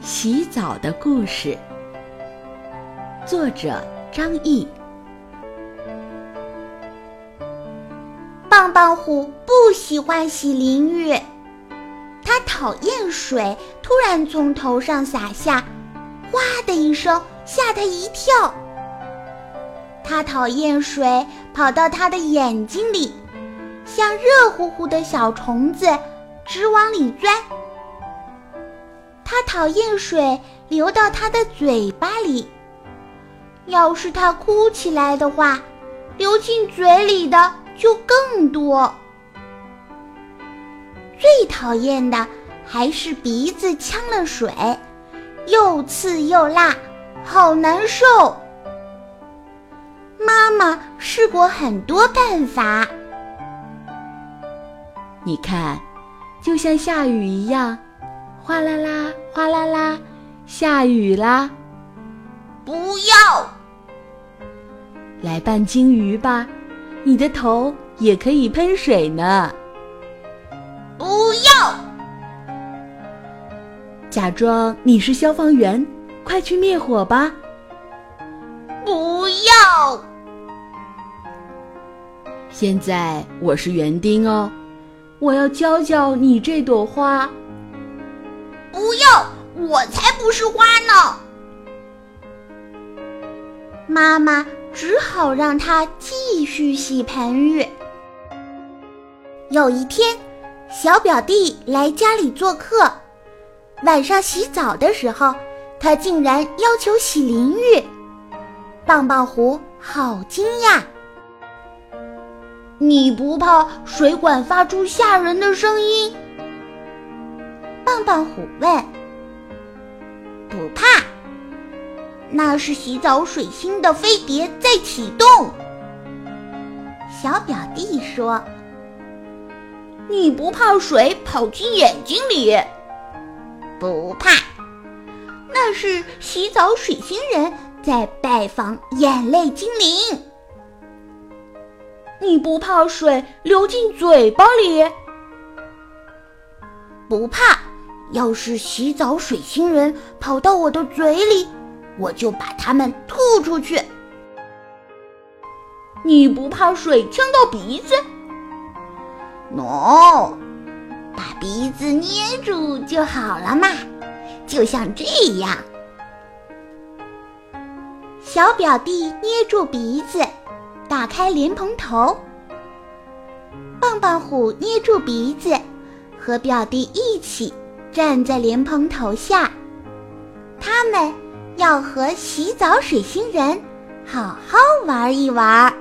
洗澡的故事，作者张毅。棒棒虎不喜欢洗淋浴，他讨厌水突然从头上洒下，哗的一声吓他一跳。他讨厌水跑到他的眼睛里，像热乎乎的小虫子。直往里钻。他讨厌水流到他的嘴巴里，要是他哭起来的话，流进嘴里的就更多。最讨厌的还是鼻子呛了水，又刺又辣，好难受。妈妈试过很多办法，你看。就像下雨一样，哗啦啦，哗啦啦，下雨啦！不要，来扮鲸鱼吧，你的头也可以喷水呢。不要，假装你是消防员，快去灭火吧。不要，现在我是园丁哦。我要教教你这朵花。不要，我才不是花呢！妈妈只好让他继续洗盆浴。有一天，小表弟来家里做客，晚上洗澡的时候，他竟然要求洗淋浴。棒棒虎好惊讶。你不怕水管发出吓人的声音？棒棒虎问。不怕，那是洗澡水星的飞碟在启动。小表弟说。你不怕水跑进眼睛里？不怕，那是洗澡水星人在拜访眼泪精灵。你不怕水流进嘴巴里？不怕，要是洗澡水星人跑到我的嘴里，我就把它们吐出去。你不怕水呛到鼻子？no，把鼻子捏住就好了嘛，就像这样。小表弟捏住鼻子。打开莲蓬头，棒棒虎捏住鼻子，和表弟一起站在莲蓬头下。他们要和洗澡水星人好好玩一玩。